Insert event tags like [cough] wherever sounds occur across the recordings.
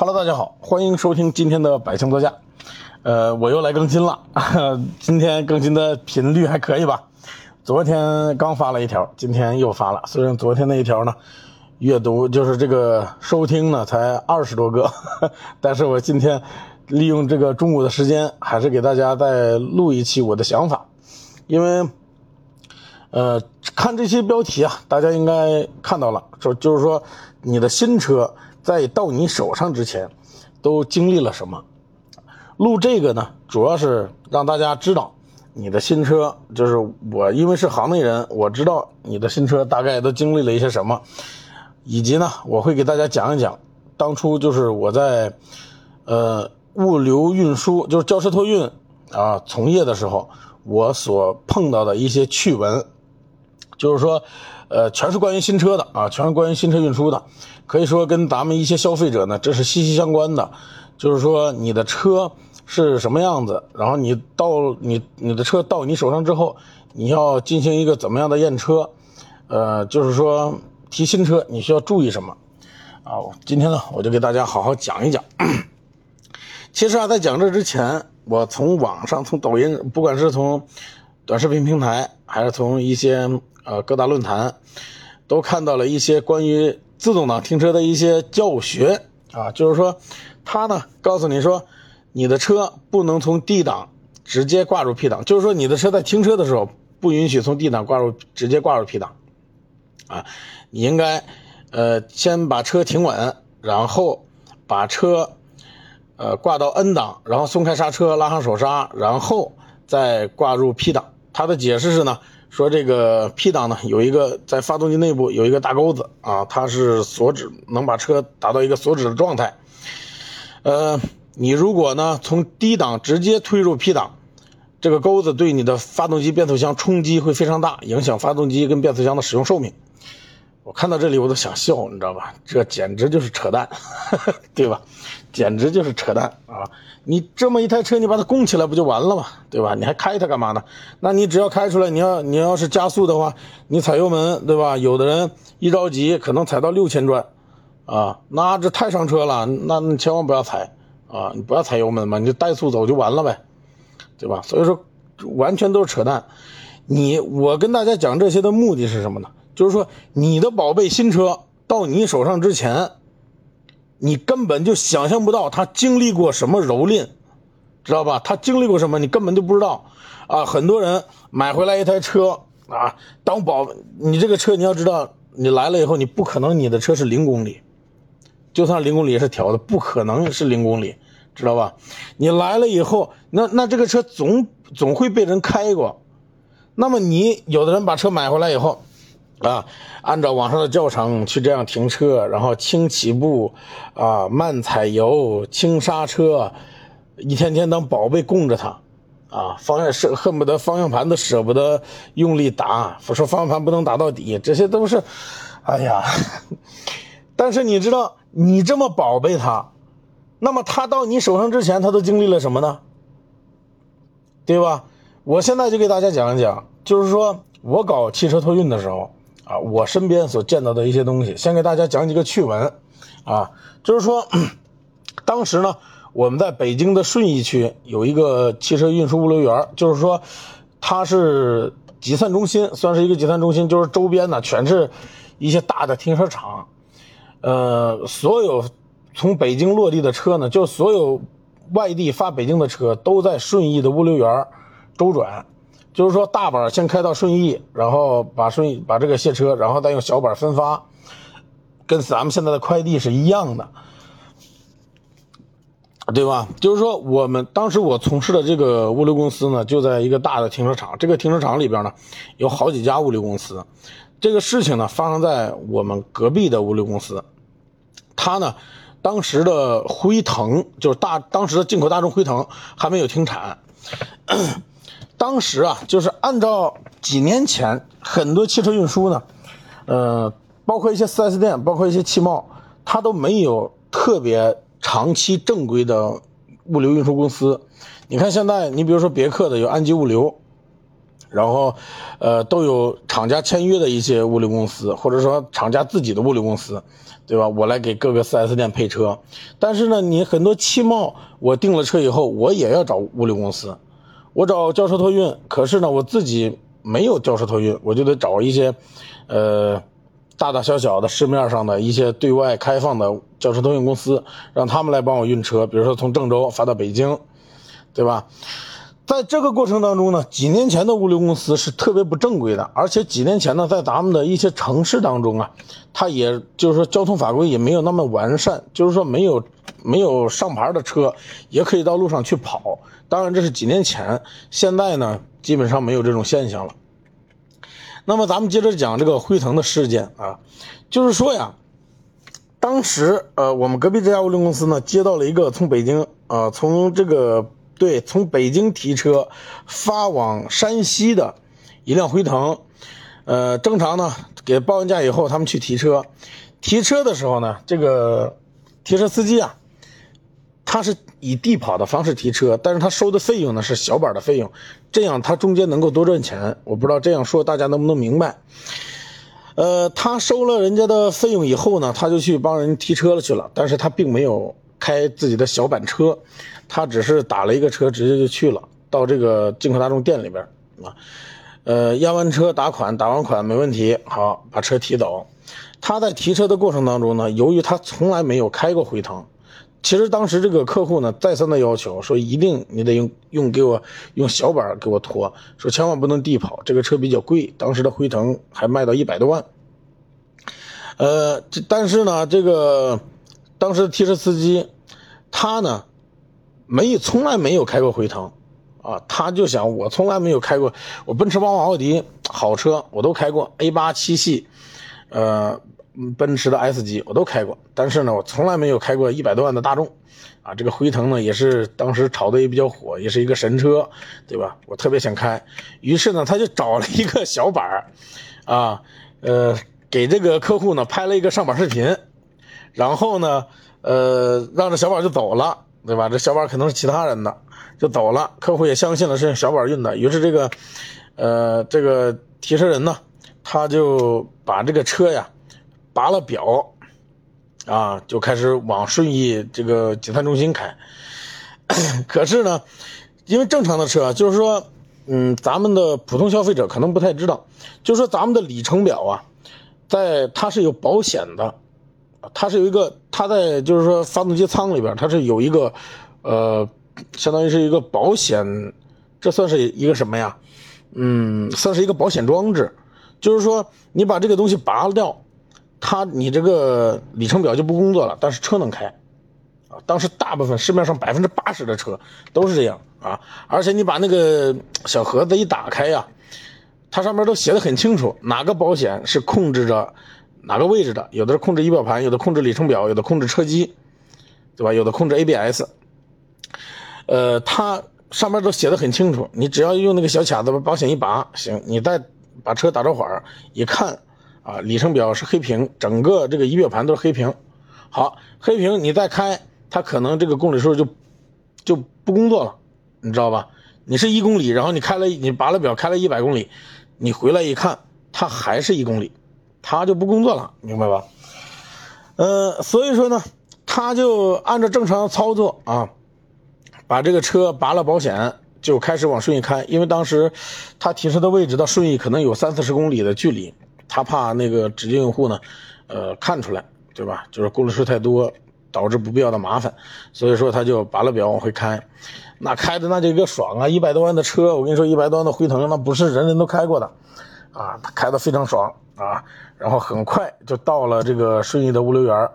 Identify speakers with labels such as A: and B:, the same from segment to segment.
A: Hello，大家好，欢迎收听今天的百姓座驾。呃，我又来更新了，[laughs] 今天更新的频率还可以吧？昨天刚发了一条，今天又发了。虽然昨天那一条呢，阅读就是这个收听呢才二十多个，[laughs] 但是我今天利用这个中午的时间，还是给大家再录一期我的想法，因为，呃，看这些标题啊，大家应该看到了，说就是说你的新车在到你手上之前，都经历了什么？录这个呢，主要是让大家知道你的新车，就是我因为是行内人，我知道你的新车大概都经历了一些什么，以及呢，我会给大家讲一讲当初就是我在呃物流运输，就是轿车托运啊从业的时候，我所碰到的一些趣闻，就是说，呃，全是关于新车的啊，全是关于新车运输的，可以说跟咱们一些消费者呢，这是息息相关的，就是说你的车。是什么样子？然后你到你你的车到你手上之后，你要进行一个怎么样的验车？呃，就是说提新车你需要注意什么？啊，今天呢我就给大家好好讲一讲。[clears throat] 其实啊，在讲这之前，我从网上从抖音，不管是从短视频平台，还是从一些呃各大论坛，都看到了一些关于自动挡停车的一些教学啊，就是说他呢告诉你说。你的车不能从 D 档直接挂入 P 档，就是说你的车在停车的时候不允许从 D 档挂入直接挂入 P 档，啊，你应该，呃，先把车停稳，然后把车，呃，挂到 N 档，然后松开刹车，拉上手刹，然后再挂入 P 档。他的解释是呢，说这个 P 档呢有一个在发动机内部有一个大钩子啊，它是锁止，能把车达到一个锁止的状态，呃。你如果呢从低档直接推入 P 档，这个钩子对你的发动机变速箱冲击会非常大，影响发动机跟变速箱的使用寿命。我看到这里我都想笑，你知道吧？这简直就是扯淡，[laughs] 对吧？简直就是扯淡啊！你这么一台车，你把它供起来不就完了吗？对吧？你还开它干嘛呢？那你只要开出来，你要你要是加速的话，你踩油门，对吧？有的人一着急可能踩到六千转，啊，那这太伤车了，那你千万不要踩。啊，你不要踩油门嘛，你就怠速走就完了呗，对吧？所以说，完全都是扯淡。你我跟大家讲这些的目的是什么呢？就是说，你的宝贝新车到你手上之前，你根本就想象不到它经历过什么蹂躏，知道吧？他经历过什么，你根本就不知道。啊，很多人买回来一台车啊，当宝，你这个车你要知道，你来了以后，你不可能你的车是零公里。就算零公里也是调的，不可能是零公里，知道吧？你来了以后，那那这个车总总会被人开过。那么你有的人把车买回来以后，啊，按照网上的教程去这样停车，然后轻起步，啊，慢踩油，轻刹车，一天天当宝贝供着它，啊，方向是恨不得方向盘都舍不得用力打，说方向盘不能打到底，这些都是，哎呀。[laughs] 但是你知道，你这么宝贝它，那么它到你手上之前，它都经历了什么呢？对吧？我现在就给大家讲一讲，就是说我搞汽车托运的时候啊，我身边所见到的一些东西。先给大家讲几个趣闻啊，就是说，当时呢，我们在北京的顺义区有一个汽车运输物流园，就是说，它是集散中心，算是一个集散中心，就是周边呢全是一些大的停车场。呃，所有从北京落地的车呢，就所有外地发北京的车都在顺义的物流园周转，就是说大板先开到顺义，然后把顺义把这个卸车，然后再用小板分发，跟咱们现在的快递是一样的，对吧？就是说我们当时我从事的这个物流公司呢，就在一个大的停车场，这个停车场里边呢，有好几家物流公司。这个事情呢，发生在我们隔壁的物流公司。他呢，当时的辉腾就是大，当时的进口大众辉腾还没有停产。当时啊，就是按照几年前很多汽车运输呢，呃，包括一些 4S 店，包括一些汽贸，它都没有特别长期正规的物流运输公司。你看现在，你比如说别克的有安吉物流，然后，呃，都有厂家签约的一些物流公司，或者说厂家自己的物流公司，对吧？我来给各个 4S 店配车。但是呢，你很多汽贸，我订了车以后，我也要找物流公司，我找轿车托运。可是呢，我自己没有轿车托运，我就得找一些，呃，大大小小的市面上的一些对外开放的轿车托运公司，让他们来帮我运车。比如说从郑州发到北京，对吧？在这个过程当中呢，几年前的物流公司是特别不正规的，而且几年前呢，在咱们的一些城市当中啊，它也就是说交通法规也没有那么完善，就是说没有没有上牌的车也可以到路上去跑。当然这是几年前，现在呢基本上没有这种现象了。那么咱们接着讲这个辉腾的事件啊，就是说呀，当时呃我们隔壁这家物流公司呢接到了一个从北京啊从这个。对，从北京提车发往山西的一辆辉腾，呃，正常呢，给报完价以后，他们去提车，提车的时候呢，这个提车司机啊，他是以地跑的方式提车，但是他收的费用呢是小板的费用，这样他中间能够多赚钱。我不知道这样说大家能不能明白？呃，他收了人家的费用以后呢，他就去帮人提车了去了，但是他并没有开自己的小板车。他只是打了一个车，直接就去了，到这个进口大众店里边啊，呃，押完车打款，打完款没问题，好把车提走。他在提车的过程当中呢，由于他从来没有开过辉腾，其实当时这个客户呢再三的要求说，一定你得用用给我用小板给我拖，说千万不能地跑，这个车比较贵，当时的辉腾还卖到一百多万。呃，这但是呢，这个当时的提车司机他呢。没，从来没有开过辉腾，啊，他就想我从来没有开过，我奔驰、宝马、奥迪好车我都开过，A 八七系，呃，奔驰的 S 级我都开过，但是呢，我从来没有开过一百多万的大众，啊，这个辉腾呢也是当时炒的也比较火，也是一个神车，对吧？我特别想开，于是呢，他就找了一个小板儿，啊，呃，给这个客户呢拍了一个上板视频，然后呢，呃，让这小宝就走了。对吧？这小宝可能是其他人的，就走了。客户也相信了是小宝运的，于是这个，呃，这个提车人呢，他就把这个车呀拔了表，啊，就开始往顺义这个集散中心开。[coughs] 可是呢，因为正常的车，就是说，嗯，咱们的普通消费者可能不太知道，就是说咱们的里程表啊，在它是有保险的。它是有一个，它在就是说发动机舱里边，它是有一个，呃，相当于是一个保险，这算是一个什么呀？嗯，算是一个保险装置，就是说你把这个东西拔掉，它你这个里程表就不工作了，但是车能开，啊，当时大部分市面上百分之八十的车都是这样啊，而且你把那个小盒子一打开呀，它上面都写的很清楚，哪个保险是控制着。哪个位置的？有的是控制仪表盘，有的控制里程表，有的控制车机，对吧？有的控制 ABS。呃，它上面都写的很清楚，你只要用那个小卡子把保险一拔，行，你再把车打着火一看，啊，里程表是黑屏，整个这个仪表盘都是黑屏。好，黑屏你再开，它可能这个公里数就就不工作了，你知道吧？你是一公里，然后你开了，你拔了表开了一百公里，你回来一看，它还是一公里。他就不工作了，明白吧？呃，所以说呢，他就按照正常操作啊，把这个车拔了保险，就开始往顺义开。因为当时他提车的位置到顺义可能有三四十公里的距离，他怕那个指定用户呢，呃，看出来，对吧？就是公里数太多，导致不必要的麻烦，所以说他就拔了表往回开。那开的那就一个爽啊！一百多万的车，我跟你说，一百多万的辉腾，那不是人人都开过的。啊，他开的非常爽啊，然后很快就到了这个顺义的物流园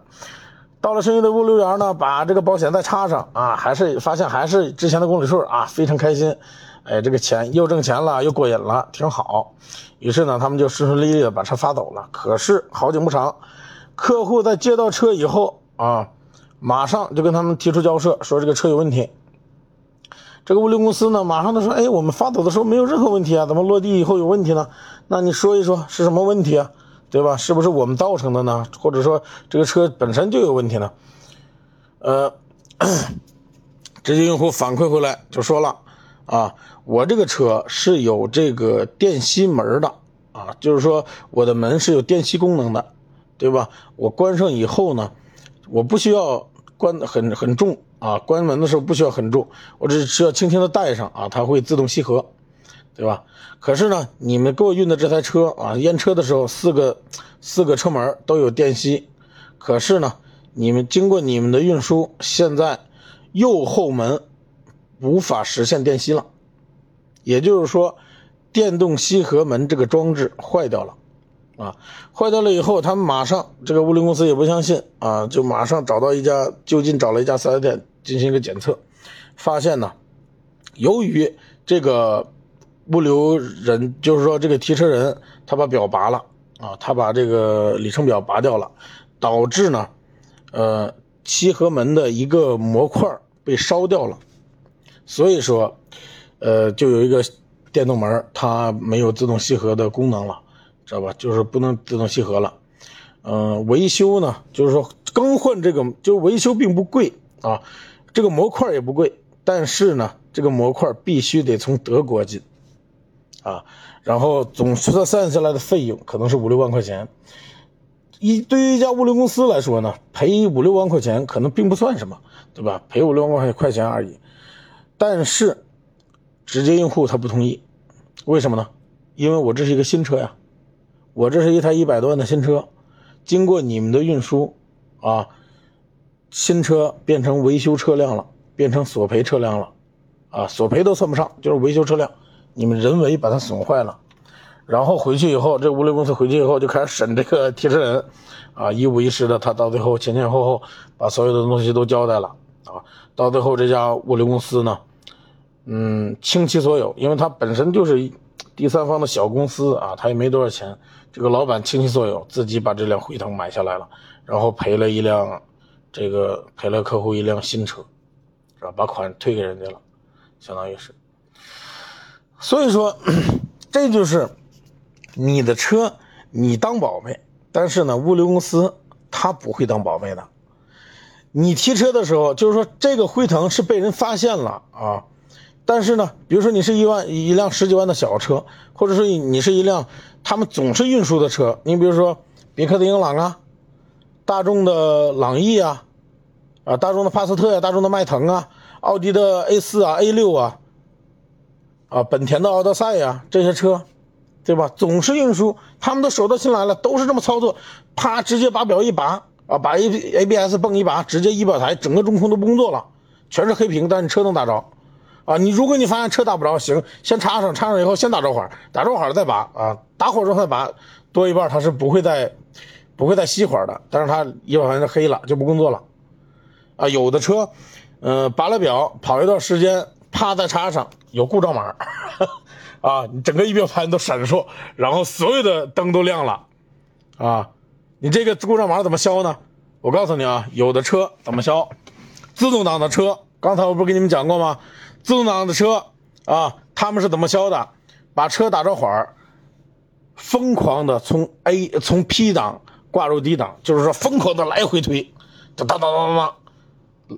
A: 到了顺义的物流园呢，把这个保险再插上啊，还是发现还是之前的公里数啊，非常开心，哎，这个钱又挣钱了，又过瘾了，挺好。于是呢，他们就顺顺利利的把车发走了。可是好景不长，客户在接到车以后啊，马上就跟他们提出交涉，说这个车有问题。这个物流公司呢，马上就说：“哎，我们发走的时候没有任何问题啊，怎么落地以后有问题呢？那你说一说是什么问题啊？对吧？是不是我们造成的呢？或者说这个车本身就有问题呢？”呃，[coughs] 直接用户反馈回来就说了：“啊，我这个车是有这个电吸门的啊，就是说我的门是有电吸功能的，对吧？我关上以后呢，我不需要关很很重啊，关门的时候不需要很重，我只需要轻轻的带上啊，它会自动吸合，对吧？可是呢，你们给我运的这台车啊，验车的时候四个四个车门都有电吸，可是呢，你们经过你们的运输，现在右后门。无法实现电吸了，也就是说，电动吸合门这个装置坏掉了，啊，坏掉了以后，他们马上这个物流公司也不相信啊，就马上找到一家就近找了一家四 S 店进行一个检测，发现呢，由于这个物流人，就是说这个提车人，他把表拔了啊，他把这个里程表拔掉了，导致呢，呃，吸合门的一个模块被烧掉了。所以说，呃，就有一个电动门，它没有自动吸合的功能了，知道吧？就是不能自动吸合了。嗯，维修呢，就是说更换这个，就维修并不贵啊，这个模块也不贵，但是呢，这个模块必须得从德国进，啊，然后总算算下来的费用可能是五六万块钱。一对于一家物流公司来说呢，赔五六万块钱可能并不算什么，对吧？赔五六万块钱而已。但是，直接用户他不同意，为什么呢？因为我这是一个新车呀，我这是一台一百多万的新车，经过你们的运输，啊，新车变成维修车辆了，变成索赔车辆了，啊，索赔都算不上，就是维修车辆，你们人为把它损坏了，然后回去以后，这物流公司回去以后就开始审这个 [laughs] 提车人，啊，一五一十的，他到最后前前后后把所有的东西都交代了。啊，到最后这家物流公司呢，嗯，倾其所有，因为他本身就是第三方的小公司啊，他也没多少钱，这个老板倾其所有，自己把这辆辉腾买下来了，然后赔了一辆，这个赔了客户一辆新车，是吧？把款退给人家了，相当于是。所以说，[clears throat] 这就是你的车你当宝贝，但是呢，物流公司他不会当宝贝的。你提车的时候，就是说这个辉腾是被人发现了啊，但是呢，比如说你是一万一辆十几万的小车，或者说你是一辆他们总是运输的车，你比如说别克的英朗啊，大众的朗逸啊，啊，大众的帕萨特呀，大众的迈腾啊，奥迪的 A 四啊，A 六啊，啊，本田的奥德赛呀，这些车，对吧？总是运输，他们都手到擒来了，都是这么操作，啪，直接把表一拔。啊，把 A A B S 泵一拔，直接仪表台整个中控都不工作了，全是黑屏，但是车能打着。啊，你如果你发现车打不着，行，先插上，插上以后先打着火，打着火了再拔啊，打火之后再拔，多一半它是不会再不会再熄火的，但是它仪表盘是黑了，就不工作了。啊，有的车，嗯，拔了表跑一段时间，趴在插上，有故障码，[laughs] 啊，你整个仪表盘都闪烁，然后所有的灯都亮了，啊。你这个故障码怎么消呢？我告诉你啊，有的车怎么消？自动挡的车，刚才我不是跟你们讲过吗？自动挡的车啊，他们是怎么消的？把车打着火，疯狂的从 A 从 P 档挂入 D 档，就是说疯狂的来回推，哒哒哒哒哒，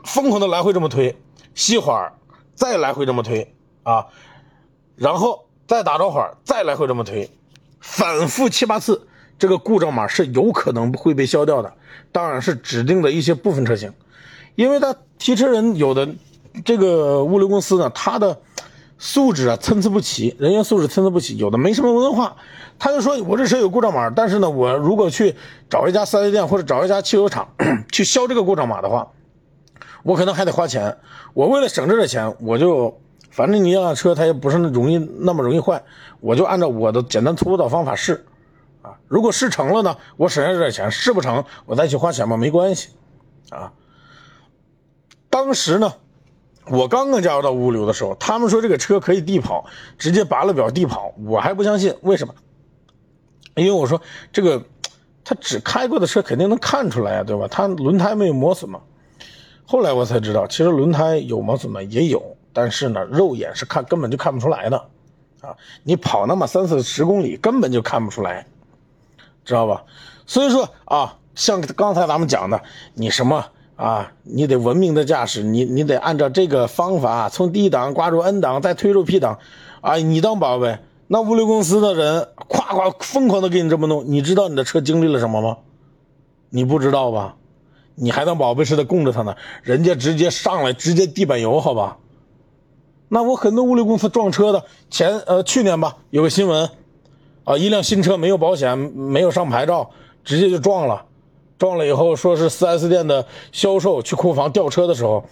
A: 疯狂的来回这么推，熄火，再来回这么推啊，然后再打着火，再来回这么推，反复七八次。这个故障码是有可能会被消掉的，当然是指定的一些部分车型，因为他提车人有的这个物流公司呢，他的素质啊参差不齐，人员素质参差不齐，有的没什么文化，他就说我这车有故障码，但是呢，我如果去找一家四 S 店或者找一家汽修厂 [coughs] 去消这个故障码的话，我可能还得花钱。我为了省这点钱，我就反正你要车它也不是那容易那么容易坏，我就按照我的简单粗暴的方法试。啊，如果试成了呢，我省下这点钱；试不成，我再去花钱吧，没关系。啊，当时呢，我刚刚加入到物流的时候，他们说这个车可以地跑，直接拔了表地跑，我还不相信。为什么？因为我说这个，他只开过的车肯定能看出来呀，对吧？他轮胎没有磨损嘛。后来我才知道，其实轮胎有磨损吗？也有，但是呢，肉眼是看根本就看不出来的。啊，你跑那么三四十公里，根本就看不出来。知道吧？所以说啊，像刚才咱们讲的，你什么啊，你得文明的驾驶，你你得按照这个方法，从 D 档挂入 N 档，再推入 P 档，啊，你当宝贝，那物流公司的人夸夸疯狂的给你这么弄，你知道你的车经历了什么吗？你不知道吧？你还当宝贝似的供着他呢，人家直接上来直接地板油，好吧？那我很多物流公司撞车的，前呃去年吧有个新闻，啊，一辆新车没有保险，没有上牌照，直接就撞了。撞了以后，说是 4S 店的销售去库房调车的时候，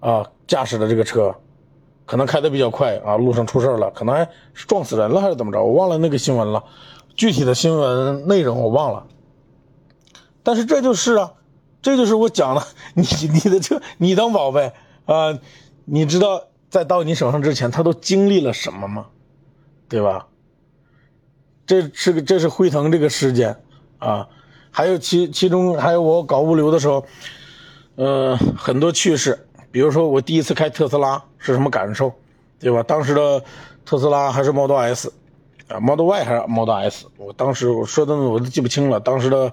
A: 啊，驾驶的这个车，可能开的比较快啊，路上出事了，可能还是撞死人了还是怎么着？我忘了那个新闻了，具体的新闻内容我忘了。但是这就是啊，这就是我讲的，你你的车你当宝贝啊，你知道在到你手上之前他都经历了什么吗？对吧？这是个这是辉腾这个事件啊。还有其其中还有我搞物流的时候，呃，很多趣事，比如说我第一次开特斯拉是什么感受，对吧？当时的特斯拉还是 Model S，啊，Model Y 还是 Model S，我当时我说的我都记不清了。当时的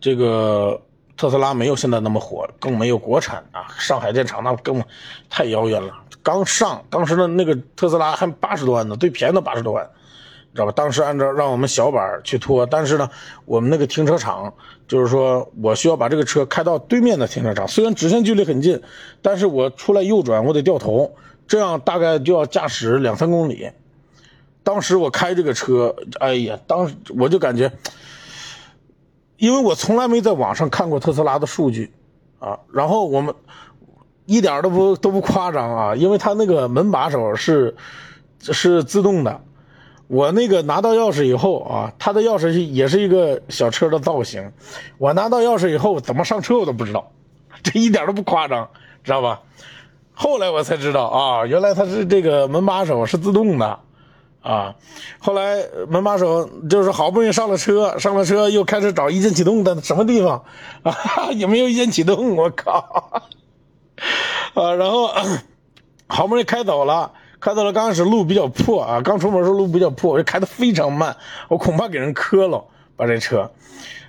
A: 这个特斯拉没有现在那么火，更没有国产啊，上海电厂那更太遥远了。刚上，当时的那个特斯拉还八十多万呢，最便宜的八十多万。知道吧？当时按照让我们小板去拖，但是呢，我们那个停车场就是说我需要把这个车开到对面的停车场，虽然直线距离很近，但是我出来右转我得掉头，这样大概就要驾驶两三公里。当时我开这个车，哎呀，当时我就感觉，因为我从来没在网上看过特斯拉的数据啊，然后我们一点都不都不夸张啊，因为它那个门把手是是自动的。我那个拿到钥匙以后啊，他的钥匙也是一个小车的造型。我拿到钥匙以后怎么上车我都不知道，[laughs] 这一点都不夸张，知道吧？后来我才知道啊，原来它是这个门把手是自动的，啊，后来门把手就是好不容易上了车，上了车又开始找一键启动的什么地方啊？[laughs] 有没有一键启动？我靠！啊，然后 [coughs] 好不容易开走了。开到了刚开始路比较破啊，刚出门时候路比较破，我就开得非常慢，我恐怕给人磕了把这车。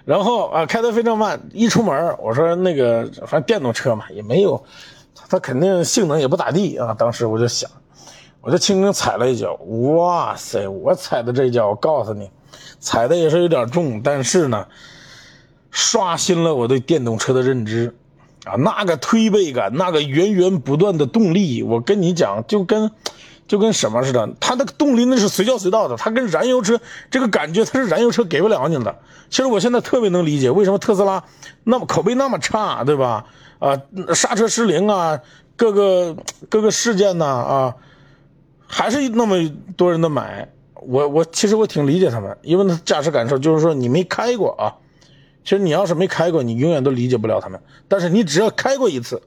A: 然后啊，开得非常慢，一出门我说那个反正电动车嘛，也没有，它肯定性能也不咋地啊。当时我就想，我就轻轻踩了一脚，哇塞，我踩的这一脚，我告诉你，踩的也是有点重，但是呢，刷新了我对电动车的认知。啊，那个推背感，那个源源不断的动力，我跟你讲，就跟，就跟什么似的，它的动力那是随叫随到的，它跟燃油车这个感觉，它是燃油车给不了你的。其实我现在特别能理解为什么特斯拉那么口碑那么差，对吧？啊，刹车失灵啊，各个各个事件呢，啊，还是那么多人的买。我我其实我挺理解他们，因为那驾驶感受就是说你没开过啊。其实你要是没开过，你永远都理解不了他们。但是你只要开过一次，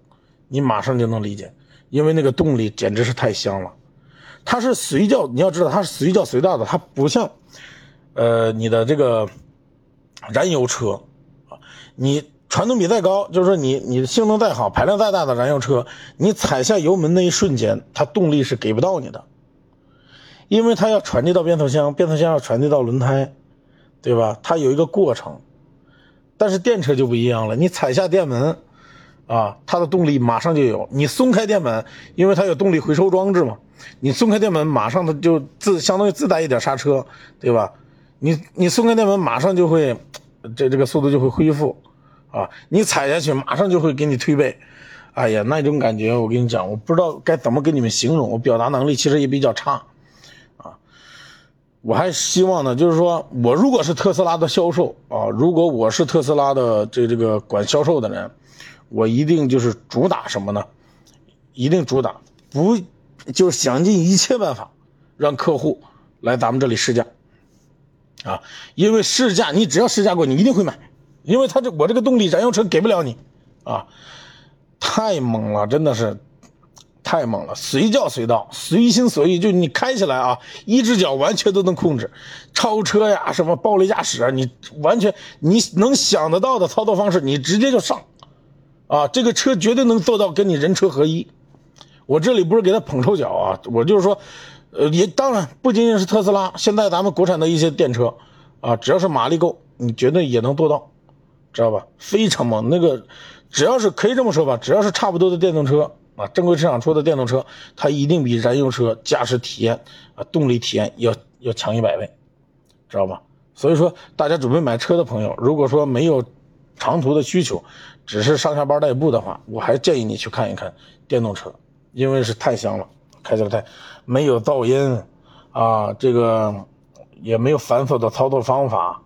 A: 你马上就能理解，因为那个动力简直是太香了。它是随叫，你要知道它是随叫随到的，它不像，呃，你的这个燃油车啊，你传动比再高，就是说你你性能再好，排量再大的燃油车，你踩下油门那一瞬间，它动力是给不到你的，因为它要传递到变速箱，变速箱要传递到轮胎，对吧？它有一个过程。但是电车就不一样了，你踩下电门，啊，它的动力马上就有。你松开电门，因为它有动力回收装置嘛，你松开电门，马上它就自相当于自带一点刹车，对吧？你你松开电门，马上就会，这这个速度就会恢复，啊，你踩下去，马上就会给你推背，哎呀，那种感觉，我跟你讲，我不知道该怎么跟你们形容，我表达能力其实也比较差。我还希望呢，就是说我如果是特斯拉的销售啊，如果我是特斯拉的这这个管销售的人，我一定就是主打什么呢？一定主打不就是想尽一切办法让客户来咱们这里试驾啊，因为试驾你只要试驾过，你一定会买，因为他这我这个动力燃油车给不了你啊，太猛了，真的是。太猛了，随叫随到，随心所欲，就你开起来啊，一只脚完全都能控制，超车呀，什么暴力驾驶啊，你完全你能想得到的操作方式，你直接就上，啊，这个车绝对能做到跟你人车合一。我这里不是给他捧臭脚啊，我就是说，呃，也当然不仅仅是特斯拉，现在咱们国产的一些电车，啊，只要是马力够，你绝对也能做到，知道吧？非常猛，那个。只要是可以这么说吧，只要是差不多的电动车啊，正规市场出的电动车，它一定比燃油车驾驶体验啊、动力体验要要强一百倍，知道吧？所以说，大家准备买车的朋友，如果说没有长途的需求，只是上下班代步的话，我还建议你去看一看电动车，因为是太香了，开起来太没有噪音啊，这个也没有繁琐的操作方法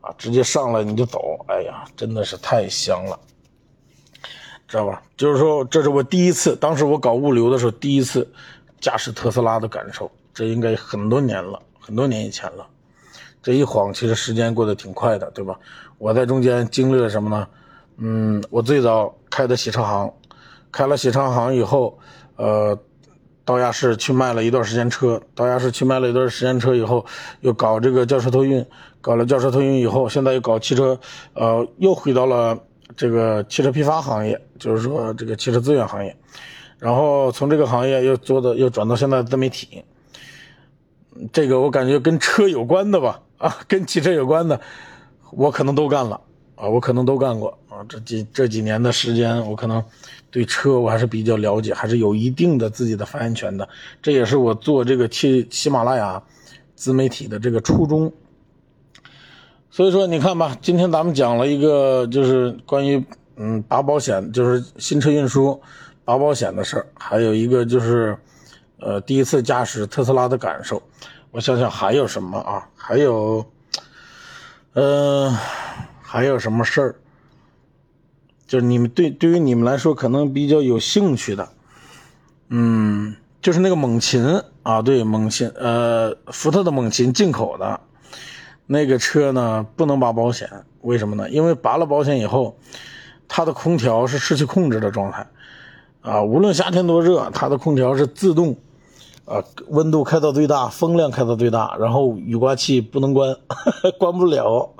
A: 啊，直接上来你就走，哎呀，真的是太香了，知道吧？就是说，这是我第一次，当时我搞物流的时候，第一次驾驶特斯拉的感受，这应该很多年了，很多年以前了。这一晃，其实时间过得挺快的，对吧？我在中间经历了什么呢？嗯，我最早开的洗车行，开了洗车行以后，呃，到亚市去卖了一段时间车，到亚市去卖了一段时间车以后，又搞这个轿车托运，搞了轿车托运以后，现在又搞汽车，呃，又回到了这个汽车批发行业，就是说这个汽车资源行业，然后从这个行业又做的又转到现在自媒体，这个我感觉跟车有关的吧。啊，跟汽车有关的，我可能都干了啊，我可能都干过啊。这几这几年的时间，我可能对车我还是比较了解，还是有一定的自己的发言权的。这也是我做这个汽喜马拉雅自媒体的这个初衷。所以说，你看吧，今天咱们讲了一个就是关于嗯拔保险，就是新车运输拔保险的事儿，还有一个就是呃第一次驾驶特斯拉的感受。我想想还有什么啊？还有，嗯，还有什么事儿？就是你们对对于你们来说可能比较有兴趣的，嗯，就是那个猛禽啊，对，猛禽，呃，福特的猛禽进口的那个车呢，不能拔保险，为什么呢？因为拔了保险以后，它的空调是失去控制的状态，啊，无论夏天多热，它的空调是自动。啊，温度开到最大，风量开到最大，然后雨刮器不能关，[laughs] 关不了，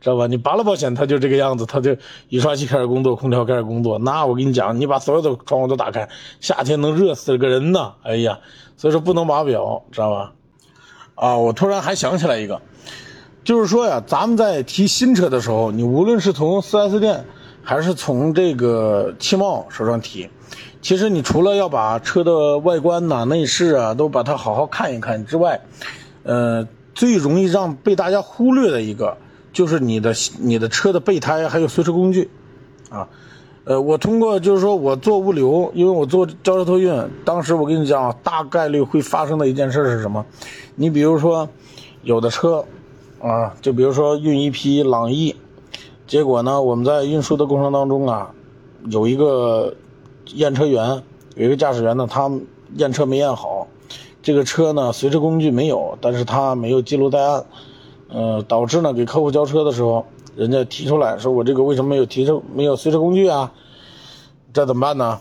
A: 知道吧？你拔了保险，它就这个样子，它就雨刷器开始工作，空调开始工作。那我跟你讲，你把所有的窗户都打开，夏天能热死个人呢！哎呀，所以说不能拔表，知道吧？啊，我突然还想起来一个，就是说呀，咱们在提新车的时候，你无论是从 4S 店，还是从这个汽贸手上提。其实你除了要把车的外观呐、内饰啊都把它好好看一看之外，呃，最容易让被大家忽略的一个就是你的你的车的备胎还有随车工具，啊，呃，我通过就是说我做物流，因为我做轿车托运，当时我跟你讲，大概率会发生的一件事是什么？你比如说有的车，啊，就比如说运一批朗逸，结果呢，我们在运输的过程当中啊，有一个。验车员有一个驾驶员呢，他验车没验好，这个车呢随车工具没有，但是他没有记录在案，呃，导致呢给客户交车的时候，人家提出来说我这个为什么没有提车没有随车工具啊？这怎么办呢？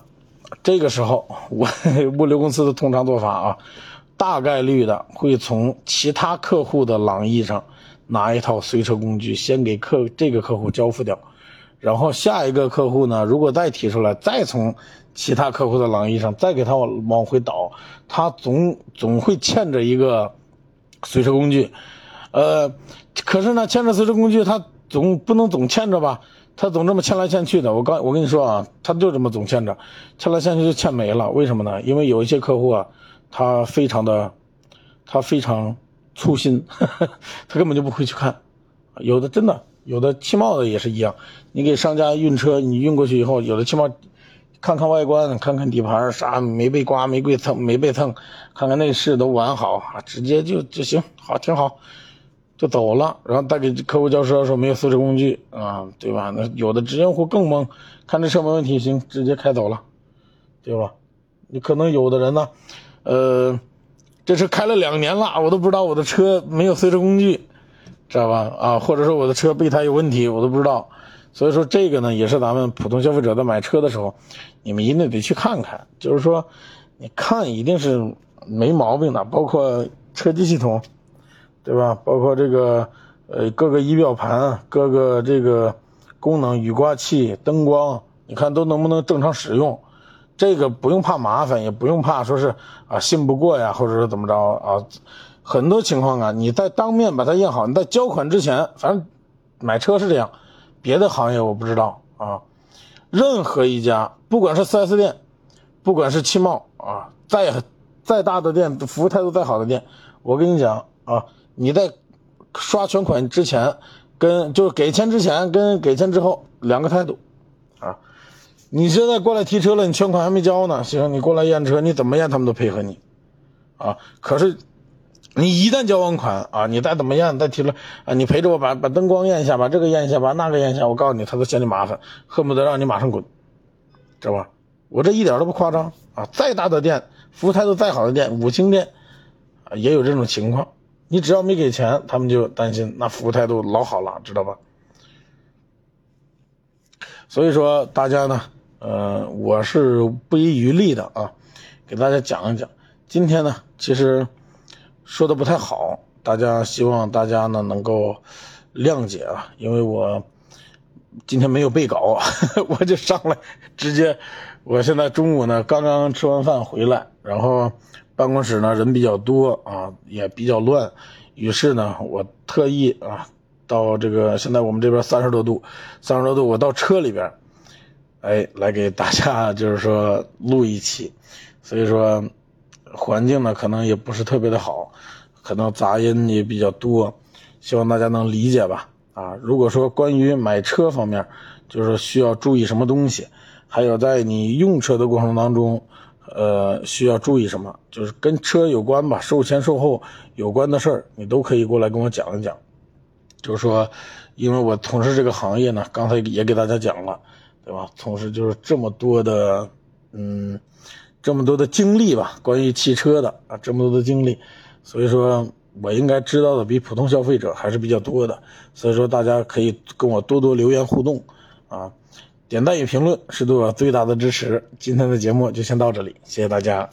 A: 这个时候我 [laughs] 物流公司的通常做法啊，大概率的会从其他客户的朗逸上拿一套随车工具，先给客这个客户交付掉。然后下一个客户呢，如果再提出来，再从其他客户的朗逸上再给他往往回倒，他总总会欠着一个随车工具，呃，可是呢，欠着随车工具，他总不能总欠着吧？他总这么欠来欠去的。我刚我跟你说啊，他就这么总欠着，欠来欠去就欠没了。为什么呢？因为有一些客户啊，他非常的，他非常粗心，[laughs] 他根本就不会去看，有的真的。有的汽贸的也是一样，你给商家运车，你运过去以后，有的汽贸看看外观，看看底盘，啥没被刮，没被蹭，没被蹭，看看内饰都完好啊，直接就就行，好挺好，就走了。然后带给客户交车的时候没有四车工具啊，对吧？那有的直营户更懵，看这车没问题，行，直接开走了，对吧？你可能有的人呢，呃，这车开了两年了，我都不知道我的车没有随车工具。知道吧？啊，或者说我的车备胎有问题，我都不知道。所以说这个呢，也是咱们普通消费者在买车的时候，你们一定得去看看。就是说，你看一定是没毛病的，包括车机系统，对吧？包括这个呃各个仪表盘、各个这个功能、雨刮器、灯光，你看都能不能正常使用？这个不用怕麻烦，也不用怕说是啊信不过呀，或者是怎么着啊。很多情况啊，你在当面把它验好，你在交款之前，反正买车是这样，别的行业我不知道啊。任何一家，不管是 4S 店，不管是汽贸啊，再再大的店，服务态度再好的店，我跟你讲啊，你在刷全款之前，跟就是给钱之前跟给钱之后两个态度。你现在过来提车了，你全款还没交呢，行，你过来验车，你怎么验他们都配合你啊。可是。你一旦交完款啊，你再怎么验，再提了啊，你陪着我把把灯光验一下，把这个验一下，把那个验一下，我告诉你，他都嫌你麻烦，恨不得让你马上滚，知道吧？我这一点都不夸张啊！再大的店，服务态度再好的店，五星店啊，也有这种情况。你只要没给钱，他们就担心，那服务态度老好了，知道吧？所以说，大家呢，呃，我是不遗余力的啊，给大家讲一讲。今天呢，其实。说的不太好，大家希望大家呢能够谅解啊，因为我今天没有备稿，[laughs] 我就上来直接。我现在中午呢刚刚吃完饭回来，然后办公室呢人比较多啊，也比较乱，于是呢我特意啊到这个现在我们这边三十多度，三十多度，我到车里边，哎来给大家就是说录一期，所以说。环境呢，可能也不是特别的好，可能杂音也比较多，希望大家能理解吧。啊，如果说关于买车方面，就是需要注意什么东西，还有在你用车的过程当中，呃，需要注意什么，就是跟车有关吧，售前售后有关的事儿，你都可以过来跟我讲一讲。就是说，因为我从事这个行业呢，刚才也给大家讲了，对吧？同时就是这么多的，嗯。这么多的经历吧，关于汽车的啊，这么多的经历，所以说我应该知道的比普通消费者还是比较多的，所以说大家可以跟我多多留言互动，啊，点赞与评论是对我最大的支持。今天的节目就先到这里，谢谢大家。